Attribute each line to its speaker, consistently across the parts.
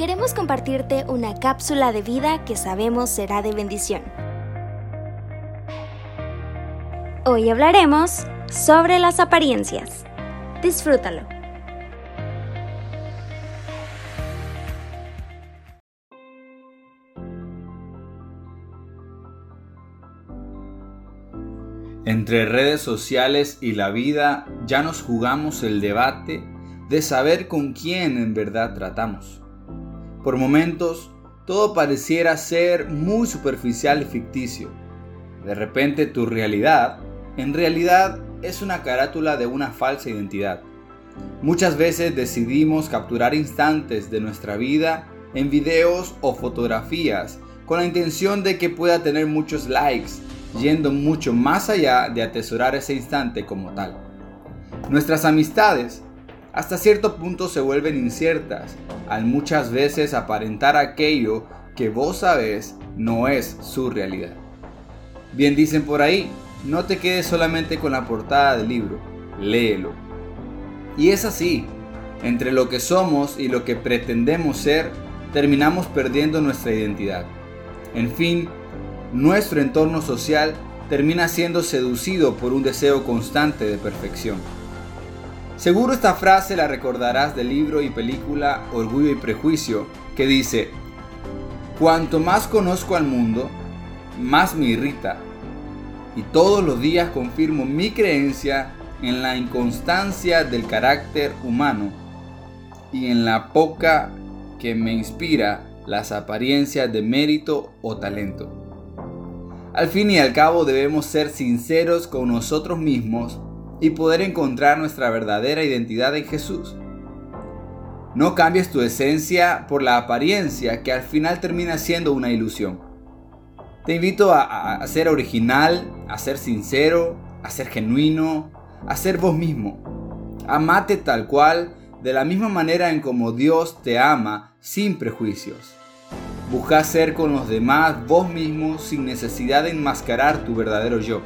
Speaker 1: queremos compartirte una cápsula de vida que sabemos será de bendición. Hoy hablaremos sobre las apariencias. Disfrútalo.
Speaker 2: Entre redes sociales y la vida ya nos jugamos el debate de saber con quién en verdad tratamos. Por momentos, todo pareciera ser muy superficial y ficticio. De repente tu realidad, en realidad, es una carátula de una falsa identidad. Muchas veces decidimos capturar instantes de nuestra vida en videos o fotografías con la intención de que pueda tener muchos likes, yendo mucho más allá de atesorar ese instante como tal. Nuestras amistades hasta cierto punto se vuelven inciertas al muchas veces aparentar aquello que vos sabés no es su realidad. Bien dicen por ahí, no te quedes solamente con la portada del libro, léelo. Y es así, entre lo que somos y lo que pretendemos ser, terminamos perdiendo nuestra identidad. En fin, nuestro entorno social termina siendo seducido por un deseo constante de perfección. Seguro esta frase la recordarás del libro y película Orgullo y Prejuicio, que dice, Cuanto más conozco al mundo, más me irrita, y todos los días confirmo mi creencia en la inconstancia del carácter humano y en la poca que me inspira las apariencias de mérito o talento. Al fin y al cabo debemos ser sinceros con nosotros mismos y poder encontrar nuestra verdadera identidad en Jesús. No cambies tu esencia por la apariencia que al final termina siendo una ilusión. Te invito a, ser original, a ser sincero, a ser genuino, a ser vos mismo. Amate tal cual, de la misma manera en como Dios te ama, sin prejuicios. Busca ser con los demás vos mismo sin necesidad de enmascarar tu verdadero yo.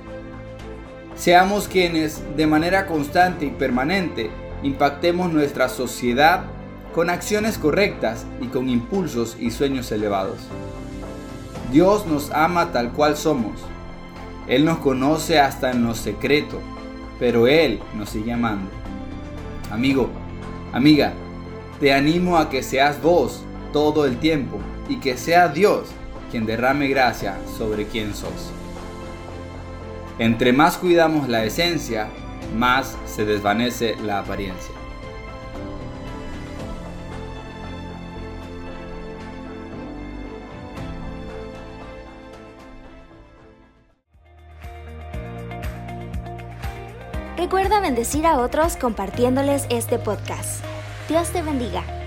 Speaker 2: Seamos quienes de manera constante y permanente impactemos nuestra sociedad con acciones correctas y con impulsos y sueños elevados. Dios nos ama tal cual somos. Él nos conoce hasta en lo secreto, pero Él nos sigue amando. Amigo, amiga, te animo a que seas vos todo el tiempo y que sea Dios quien derrame gracia sobre quien sos. Entre más cuidamos la esencia, más se desvanece la apariencia.
Speaker 1: Recuerda bendecir a otros compartiéndoles este podcast. Dios te bendiga.